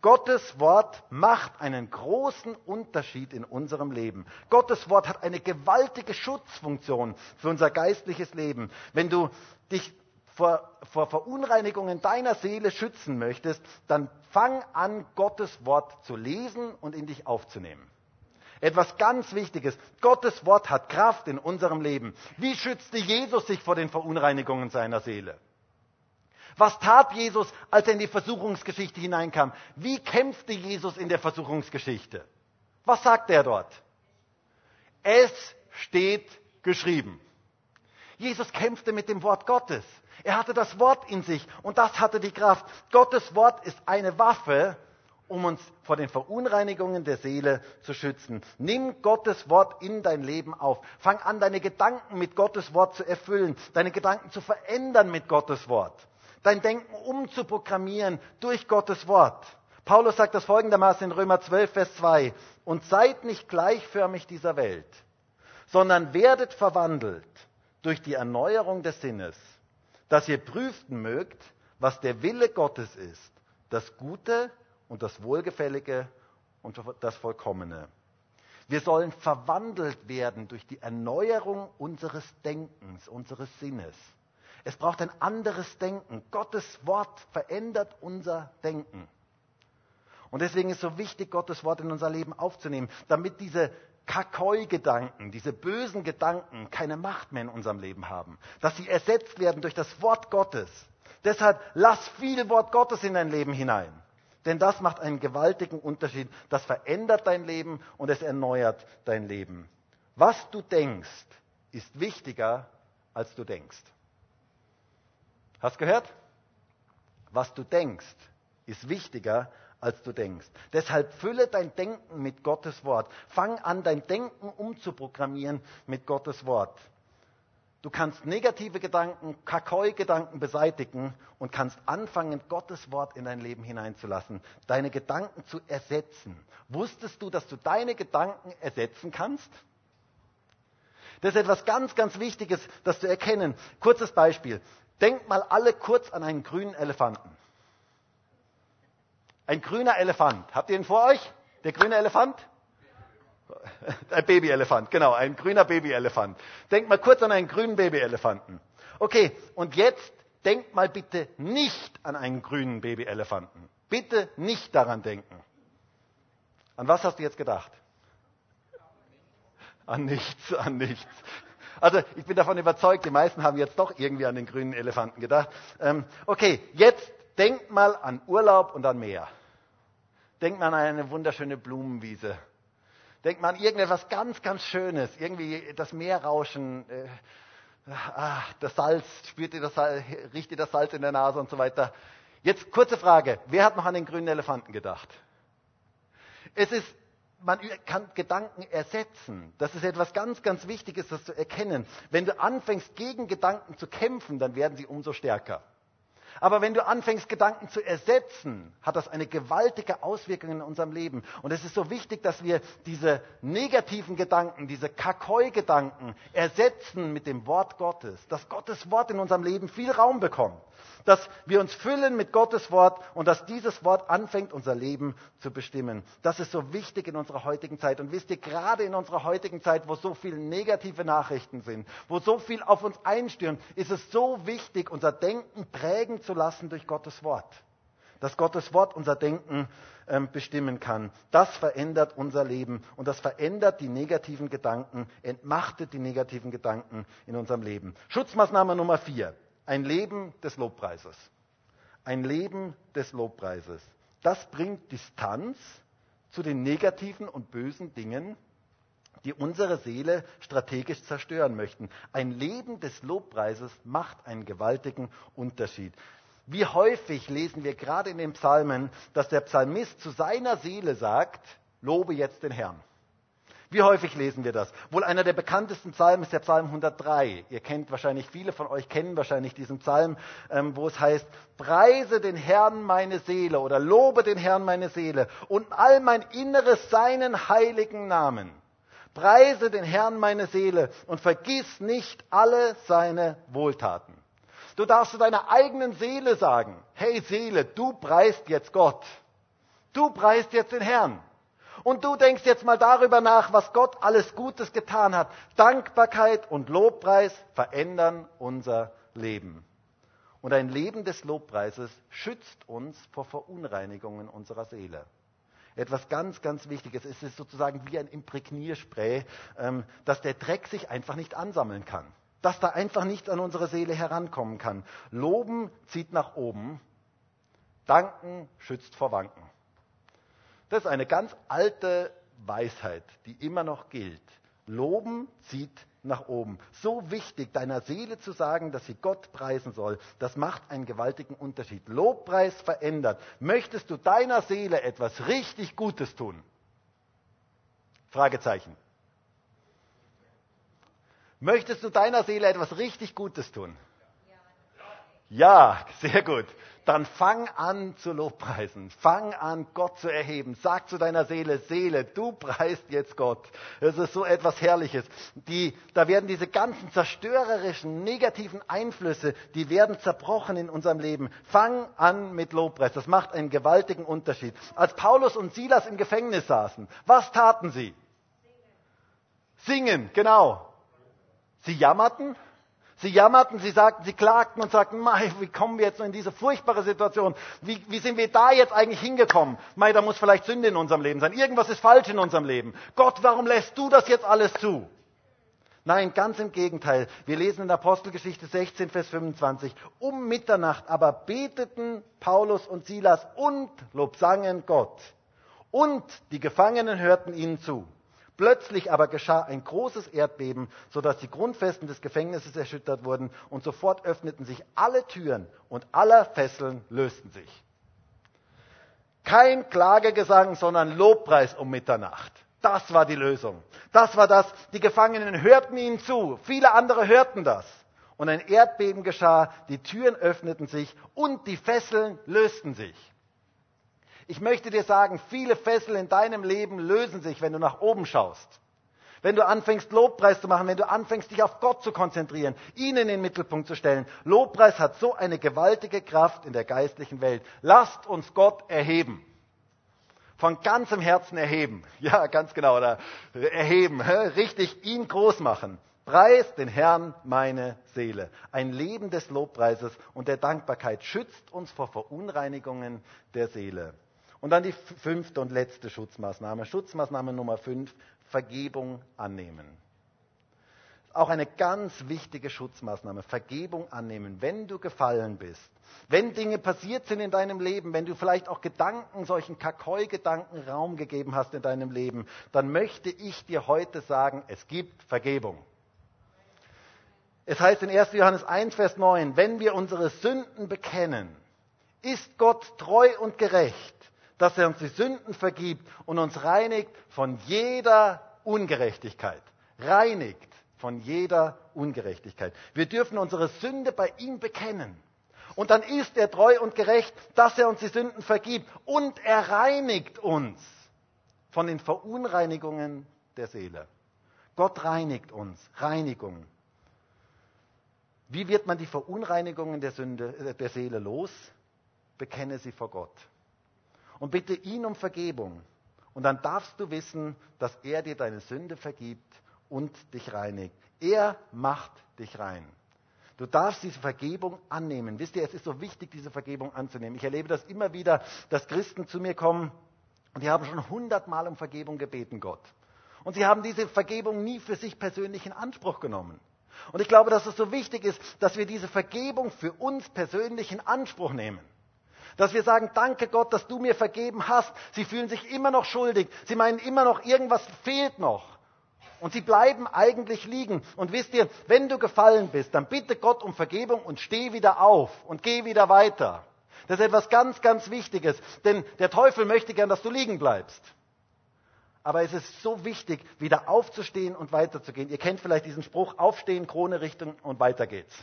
Gottes Wort macht einen großen Unterschied in unserem Leben. Gottes Wort hat eine gewaltige Schutzfunktion für unser geistliches Leben. Wenn du dich vor, vor Verunreinigungen deiner Seele schützen möchtest, dann fang an, Gottes Wort zu lesen und in dich aufzunehmen. Etwas ganz Wichtiges. Gottes Wort hat Kraft in unserem Leben. Wie schützte Jesus sich vor den Verunreinigungen seiner Seele? Was tat Jesus, als er in die Versuchungsgeschichte hineinkam? Wie kämpfte Jesus in der Versuchungsgeschichte? Was sagt er dort? Es steht geschrieben. Jesus kämpfte mit dem Wort Gottes. Er hatte das Wort in sich und das hatte die Kraft. Gottes Wort ist eine Waffe, um uns vor den Verunreinigungen der Seele zu schützen. Nimm Gottes Wort in dein Leben auf. Fang an, deine Gedanken mit Gottes Wort zu erfüllen, deine Gedanken zu verändern mit Gottes Wort, dein Denken umzuprogrammieren durch Gottes Wort. Paulus sagt das folgendermaßen in Römer 12, Vers 2. Und seid nicht gleichförmig dieser Welt, sondern werdet verwandelt durch die Erneuerung des Sinnes, dass ihr prüfen mögt, was der Wille Gottes ist, das Gute und das Wohlgefällige und das Vollkommene. Wir sollen verwandelt werden durch die Erneuerung unseres Denkens, unseres Sinnes. Es braucht ein anderes Denken. Gottes Wort verändert unser Denken. Und deswegen ist es so wichtig, Gottes Wort in unser Leben aufzunehmen, damit diese Kakoi-Gedanken, diese bösen Gedanken keine Macht mehr in unserem Leben haben, dass sie ersetzt werden durch das Wort Gottes. Deshalb lass viel Wort Gottes in dein Leben hinein. Denn das macht einen gewaltigen Unterschied. Das verändert dein Leben und es erneuert dein Leben. Was du denkst, ist wichtiger, als du denkst. Hast gehört? Was du denkst, ist wichtiger, als du denkst. Deshalb fülle dein Denken mit Gottes Wort. Fang an, dein Denken umzuprogrammieren mit Gottes Wort. Du kannst negative Gedanken, Kakoi-Gedanken beseitigen und kannst anfangen, Gottes Wort in dein Leben hineinzulassen, deine Gedanken zu ersetzen. Wusstest du, dass du deine Gedanken ersetzen kannst? Das ist etwas ganz, ganz Wichtiges, das zu erkennen. Kurzes Beispiel. Denkt mal alle kurz an einen grünen Elefanten. Ein grüner Elefant. Habt ihr ihn vor euch? Der grüne Elefant? Ein Babyelefant, genau, ein grüner Babyelefant. Denkt mal kurz an einen grünen Babyelefanten. Okay, und jetzt denkt mal bitte nicht an einen grünen Babyelefanten. Bitte nicht daran denken. An was hast du jetzt gedacht? An nichts, an nichts. Also ich bin davon überzeugt, die meisten haben jetzt doch irgendwie an den grünen Elefanten gedacht. Ähm, okay, jetzt denkt mal an Urlaub und an Meer. Denkt mal an eine wunderschöne Blumenwiese Denkt man an irgendetwas ganz, ganz Schönes, irgendwie das Meerrauschen, äh, ah, das Salz, spürt ihr das Salz, riecht ihr das Salz in der Nase und so weiter. Jetzt kurze Frage, wer hat noch an den grünen Elefanten gedacht? Es ist, man kann Gedanken ersetzen. Das ist etwas ganz, ganz Wichtiges, das zu erkennen. Wenn du anfängst, gegen Gedanken zu kämpfen, dann werden sie umso stärker. Aber wenn du anfängst, Gedanken zu ersetzen, hat das eine gewaltige Auswirkung in unserem Leben. Und es ist so wichtig, dass wir diese negativen Gedanken, diese Kakoi-Gedanken ersetzen mit dem Wort Gottes. Dass Gottes Wort in unserem Leben viel Raum bekommt dass wir uns füllen mit Gottes Wort und dass dieses Wort anfängt, unser Leben zu bestimmen. Das ist so wichtig in unserer heutigen Zeit. Und wisst ihr, gerade in unserer heutigen Zeit, wo so viele negative Nachrichten sind, wo so viel auf uns einstürmt, ist es so wichtig, unser Denken prägen zu lassen durch Gottes Wort. Dass Gottes Wort unser Denken ähm, bestimmen kann. Das verändert unser Leben und das verändert die negativen Gedanken, entmachtet die negativen Gedanken in unserem Leben. Schutzmaßnahme Nummer vier. Ein Leben des Lobpreises. Ein Leben des Lobpreises. Das bringt Distanz zu den negativen und bösen Dingen, die unsere Seele strategisch zerstören möchten. Ein Leben des Lobpreises macht einen gewaltigen Unterschied. Wie häufig lesen wir gerade in den Psalmen, dass der Psalmist zu seiner Seele sagt, lobe jetzt den Herrn. Wie häufig lesen wir das? Wohl einer der bekanntesten Psalmen ist der Psalm 103. Ihr kennt wahrscheinlich, viele von euch kennen wahrscheinlich diesen Psalm, ähm, wo es heißt, preise den Herrn meine Seele oder lobe den Herrn meine Seele und all mein Inneres seinen heiligen Namen. Preise den Herrn meine Seele und vergiss nicht alle seine Wohltaten. Du darfst zu deiner eigenen Seele sagen, hey Seele, du preist jetzt Gott. Du preist jetzt den Herrn. Und du denkst jetzt mal darüber nach, was Gott alles Gutes getan hat. Dankbarkeit und Lobpreis verändern unser Leben. Und ein Leben des Lobpreises schützt uns vor Verunreinigungen unserer Seele. Etwas ganz, ganz Wichtiges. Es ist sozusagen wie ein Imprägnierspray, ähm, dass der Dreck sich einfach nicht ansammeln kann. Dass da einfach nichts an unsere Seele herankommen kann. Loben zieht nach oben. Danken schützt vor Wanken. Das ist eine ganz alte Weisheit, die immer noch gilt. Loben zieht nach oben. So wichtig, deiner Seele zu sagen, dass sie Gott preisen soll, das macht einen gewaltigen Unterschied. Lobpreis verändert. Möchtest du deiner Seele etwas richtig Gutes tun? Fragezeichen. Möchtest du deiner Seele etwas richtig Gutes tun? Ja, sehr gut. Dann fang an zu lobpreisen. Fang an, Gott zu erheben. Sag zu deiner Seele, Seele, du preist jetzt Gott. Es ist so etwas Herrliches. Die, da werden diese ganzen zerstörerischen, negativen Einflüsse, die werden zerbrochen in unserem Leben. Fang an mit Lobpreis. Das macht einen gewaltigen Unterschied. Als Paulus und Silas im Gefängnis saßen, was taten sie? Singen, genau. Sie jammerten, Sie jammerten, sie sagten, sie klagten und sagten, Mei, wie kommen wir jetzt in diese furchtbare Situation? Wie, wie sind wir da jetzt eigentlich hingekommen? Mei, da muss vielleicht Sünde in unserem Leben sein. Irgendwas ist falsch in unserem Leben. Gott, warum lässt du das jetzt alles zu? Nein, ganz im Gegenteil. Wir lesen in Apostelgeschichte 16, Vers 25. Um Mitternacht aber beteten Paulus und Silas und lobsangen Gott. Und die Gefangenen hörten ihnen zu. Plötzlich aber geschah ein großes Erdbeben, sodass die Grundfesten des Gefängnisses erschüttert wurden und sofort öffneten sich alle Türen und aller Fesseln lösten sich. Kein Klagegesang, sondern Lobpreis um Mitternacht. Das war die Lösung. Das war das. Die Gefangenen hörten ihnen zu. Viele andere hörten das. Und ein Erdbeben geschah, die Türen öffneten sich und die Fesseln lösten sich. Ich möchte dir sagen, viele Fesseln in deinem Leben lösen sich, wenn du nach oben schaust. Wenn du anfängst, Lobpreis zu machen, wenn du anfängst, dich auf Gott zu konzentrieren, ihn in den Mittelpunkt zu stellen. Lobpreis hat so eine gewaltige Kraft in der geistlichen Welt. Lasst uns Gott erheben. Von ganzem Herzen erheben. Ja, ganz genau. Oder erheben. Richtig ihn groß machen. Preis den Herrn meine Seele. Ein Leben des Lobpreises und der Dankbarkeit schützt uns vor Verunreinigungen der Seele. Und dann die fünfte und letzte Schutzmaßnahme. Schutzmaßnahme Nummer fünf, Vergebung annehmen. Auch eine ganz wichtige Schutzmaßnahme, Vergebung annehmen, wenn du gefallen bist. Wenn Dinge passiert sind in deinem Leben, wenn du vielleicht auch Gedanken, solchen Kakoi-Gedanken Raum gegeben hast in deinem Leben, dann möchte ich dir heute sagen, es gibt Vergebung. Es heißt in 1. Johannes 1, Vers 9, wenn wir unsere Sünden bekennen, ist Gott treu und gerecht, dass er uns die Sünden vergibt und uns reinigt von jeder Ungerechtigkeit. Reinigt von jeder Ungerechtigkeit. Wir dürfen unsere Sünde bei ihm bekennen. Und dann ist er treu und gerecht, dass er uns die Sünden vergibt. Und er reinigt uns von den Verunreinigungen der Seele. Gott reinigt uns. Reinigung. Wie wird man die Verunreinigungen der, Sünde, äh, der Seele los? Bekenne sie vor Gott und bitte ihn um Vergebung. Und dann darfst du wissen, dass er dir deine Sünde vergibt und dich reinigt. Er macht dich rein. Du darfst diese Vergebung annehmen. Wisst ihr, es ist so wichtig, diese Vergebung anzunehmen. Ich erlebe das immer wieder, dass Christen zu mir kommen und die haben schon hundertmal um Vergebung gebeten, Gott. Und sie haben diese Vergebung nie für sich persönlich in Anspruch genommen. Und ich glaube, dass es so wichtig ist, dass wir diese Vergebung für uns persönlich in Anspruch nehmen. Dass wir sagen, danke Gott, dass du mir vergeben hast. Sie fühlen sich immer noch schuldig. Sie meinen immer noch, irgendwas fehlt noch. Und sie bleiben eigentlich liegen. Und wisst ihr, wenn du gefallen bist, dann bitte Gott um Vergebung und steh wieder auf und geh wieder weiter. Das ist etwas ganz, ganz Wichtiges. Denn der Teufel möchte gern, dass du liegen bleibst. Aber es ist so wichtig, wieder aufzustehen und weiterzugehen. Ihr kennt vielleicht diesen Spruch, aufstehen, Krone richten und weiter geht's.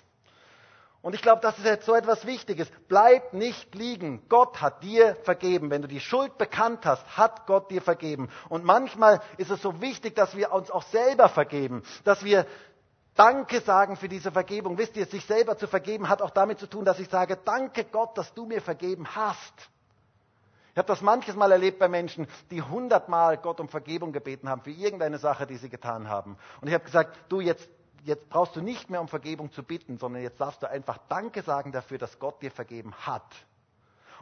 Und ich glaube, das ist jetzt so etwas Wichtiges. Bleib nicht liegen. Gott hat dir vergeben. Wenn du die Schuld bekannt hast, hat Gott dir vergeben. Und manchmal ist es so wichtig, dass wir uns auch selber vergeben, dass wir Danke sagen für diese Vergebung. Wisst ihr, sich selber zu vergeben hat auch damit zu tun, dass ich sage, danke Gott, dass du mir vergeben hast. Ich habe das manches Mal erlebt bei Menschen, die hundertmal Gott um Vergebung gebeten haben für irgendeine Sache, die sie getan haben. Und ich habe gesagt, du jetzt jetzt brauchst du nicht mehr um Vergebung zu bitten, sondern jetzt darfst du einfach Danke sagen dafür, dass Gott dir vergeben hat.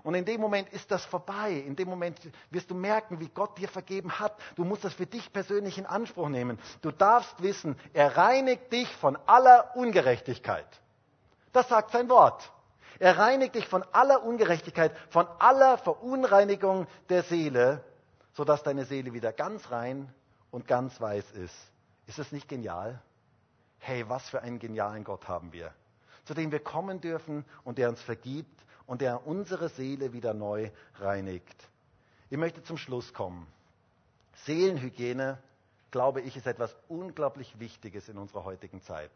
Und in dem Moment ist das vorbei. In dem Moment wirst du merken, wie Gott dir vergeben hat. Du musst das für dich persönlich in Anspruch nehmen. Du darfst wissen, er reinigt dich von aller Ungerechtigkeit. Das sagt sein Wort. Er reinigt dich von aller Ungerechtigkeit, von aller Verunreinigung der Seele, sodass deine Seele wieder ganz rein und ganz weiß ist. Ist das nicht genial? Hey, was für einen genialen Gott haben wir, zu dem wir kommen dürfen und der uns vergibt und der unsere Seele wieder neu reinigt. Ich möchte zum Schluss kommen. Seelenhygiene, glaube ich, ist etwas unglaublich Wichtiges in unserer heutigen Zeit.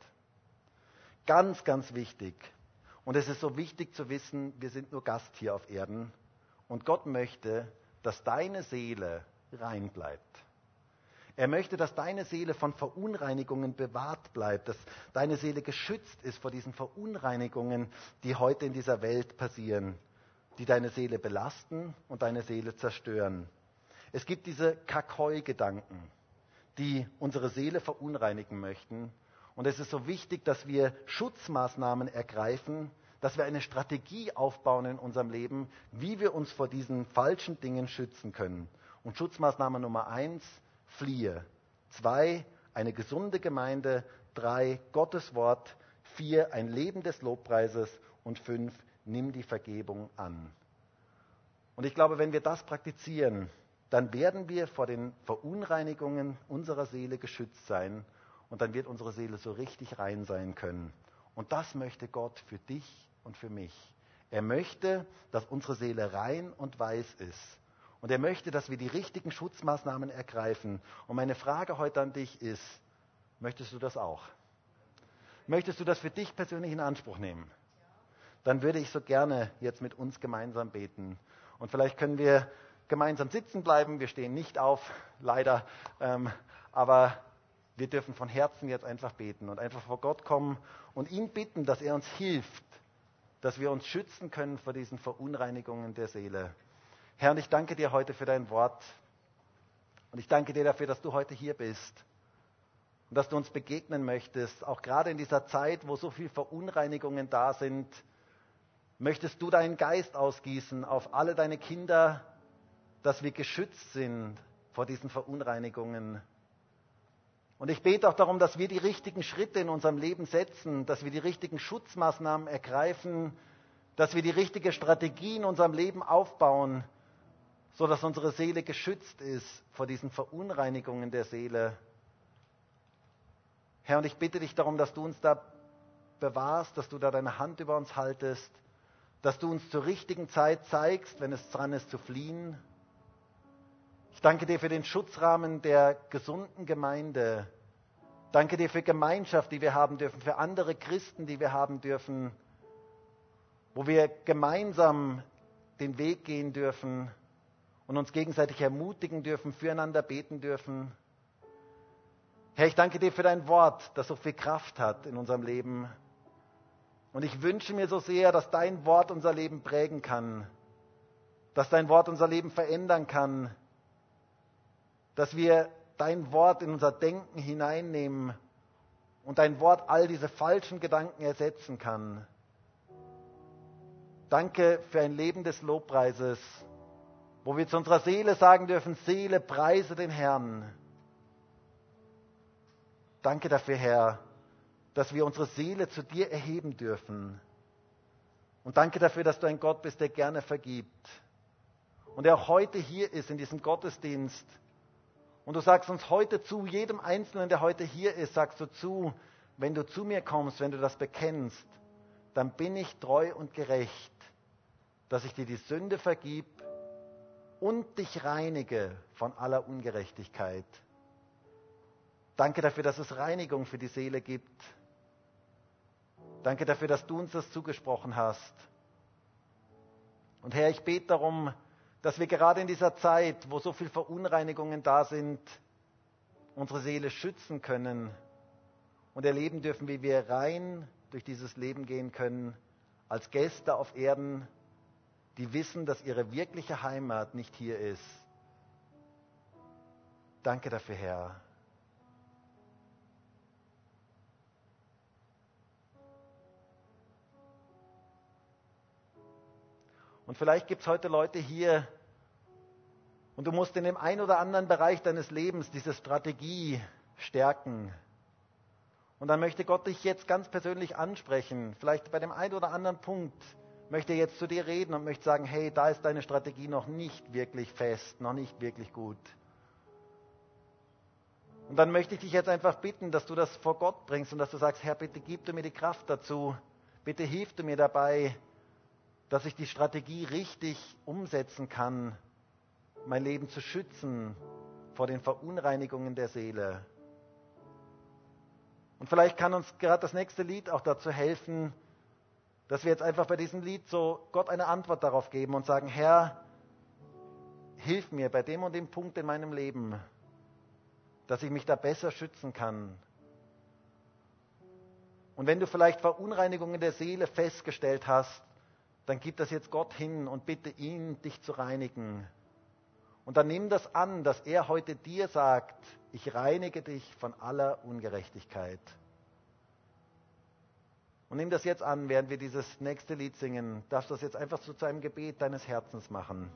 Ganz, ganz wichtig. Und es ist so wichtig zu wissen, wir sind nur Gast hier auf Erden. Und Gott möchte, dass deine Seele rein bleibt. Er möchte, dass deine Seele von Verunreinigungen bewahrt bleibt, dass deine Seele geschützt ist vor diesen Verunreinigungen, die heute in dieser Welt passieren, die deine Seele belasten und deine Seele zerstören. Es gibt diese Kakoi-Gedanken, die unsere Seele verunreinigen möchten. Und es ist so wichtig, dass wir Schutzmaßnahmen ergreifen, dass wir eine Strategie aufbauen in unserem Leben, wie wir uns vor diesen falschen Dingen schützen können. Und Schutzmaßnahme Nummer eins, fliehe. Zwei, eine gesunde Gemeinde. Drei, Gottes Wort. Vier, ein Leben des Lobpreises. Und fünf, nimm die Vergebung an. Und ich glaube, wenn wir das praktizieren, dann werden wir vor den Verunreinigungen unserer Seele geschützt sein und dann wird unsere Seele so richtig rein sein können. Und das möchte Gott für dich und für mich. Er möchte, dass unsere Seele rein und weiß ist. Und er möchte, dass wir die richtigen Schutzmaßnahmen ergreifen. Und meine Frage heute an dich ist, möchtest du das auch? Möchtest du das für dich persönlich in Anspruch nehmen? Dann würde ich so gerne jetzt mit uns gemeinsam beten. Und vielleicht können wir gemeinsam sitzen bleiben. Wir stehen nicht auf, leider. Ähm, aber wir dürfen von Herzen jetzt einfach beten und einfach vor Gott kommen und ihn bitten, dass er uns hilft, dass wir uns schützen können vor diesen Verunreinigungen der Seele. Herr, und ich danke dir heute für dein Wort. Und ich danke dir dafür, dass du heute hier bist. Und dass du uns begegnen möchtest, auch gerade in dieser Zeit, wo so viele Verunreinigungen da sind, möchtest du deinen Geist ausgießen auf alle deine Kinder, dass wir geschützt sind vor diesen Verunreinigungen. Und ich bete auch darum, dass wir die richtigen Schritte in unserem Leben setzen, dass wir die richtigen Schutzmaßnahmen ergreifen, dass wir die richtige Strategie in unserem Leben aufbauen, so dass unsere Seele geschützt ist vor diesen Verunreinigungen der Seele. Herr, und ich bitte dich darum, dass du uns da bewahrst, dass du da deine Hand über uns haltest, dass du uns zur richtigen Zeit zeigst, wenn es dran ist zu fliehen. Ich danke dir für den Schutzrahmen der gesunden Gemeinde. Danke dir für Gemeinschaft, die wir haben dürfen, für andere Christen, die wir haben dürfen, wo wir gemeinsam den Weg gehen dürfen und uns gegenseitig ermutigen dürfen, füreinander beten dürfen. Herr, ich danke dir für dein Wort, das so viel Kraft hat in unserem Leben. Und ich wünsche mir so sehr, dass dein Wort unser Leben prägen kann, dass dein Wort unser Leben verändern kann, dass wir dein Wort in unser Denken hineinnehmen und dein Wort all diese falschen Gedanken ersetzen kann. Danke für ein Leben des Lobpreises wo wir zu unserer Seele sagen dürfen, Seele, preise den Herrn. Danke dafür, Herr, dass wir unsere Seele zu dir erheben dürfen. Und danke dafür, dass du ein Gott bist, der gerne vergibt. Und der auch heute hier ist in diesem Gottesdienst. Und du sagst uns heute zu, jedem Einzelnen, der heute hier ist, sagst du zu, wenn du zu mir kommst, wenn du das bekennst, dann bin ich treu und gerecht, dass ich dir die Sünde vergib und dich reinige von aller Ungerechtigkeit. Danke dafür, dass es Reinigung für die Seele gibt. Danke dafür, dass du uns das zugesprochen hast. Und Herr, ich bete darum, dass wir gerade in dieser Zeit, wo so viele Verunreinigungen da sind, unsere Seele schützen können und erleben dürfen, wie wir rein durch dieses Leben gehen können, als Gäste auf Erden, die wissen, dass ihre wirkliche Heimat nicht hier ist. Danke dafür, Herr. Und vielleicht gibt es heute Leute hier und du musst in dem einen oder anderen Bereich deines Lebens diese Strategie stärken. Und dann möchte Gott dich jetzt ganz persönlich ansprechen, vielleicht bei dem einen oder anderen Punkt, möchte jetzt zu dir reden und möchte sagen, hey, da ist deine Strategie noch nicht wirklich fest, noch nicht wirklich gut. Und dann möchte ich dich jetzt einfach bitten, dass du das vor Gott bringst und dass du sagst, Herr, bitte gib du mir die Kraft dazu, bitte hilf du mir dabei, dass ich die Strategie richtig umsetzen kann, mein Leben zu schützen vor den Verunreinigungen der Seele. Und vielleicht kann uns gerade das nächste Lied auch dazu helfen, dass wir jetzt einfach bei diesem Lied so Gott eine Antwort darauf geben und sagen, Herr, hilf mir bei dem und dem Punkt in meinem Leben, dass ich mich da besser schützen kann. Und wenn du vielleicht Verunreinigungen der Seele festgestellt hast, dann gib das jetzt Gott hin und bitte ihn, dich zu reinigen. Und dann nimm das an, dass er heute dir sagt, ich reinige dich von aller Ungerechtigkeit. Und nimm das jetzt an, während wir dieses nächste Lied singen. Darfst du das jetzt einfach zu einem Gebet deines Herzens machen.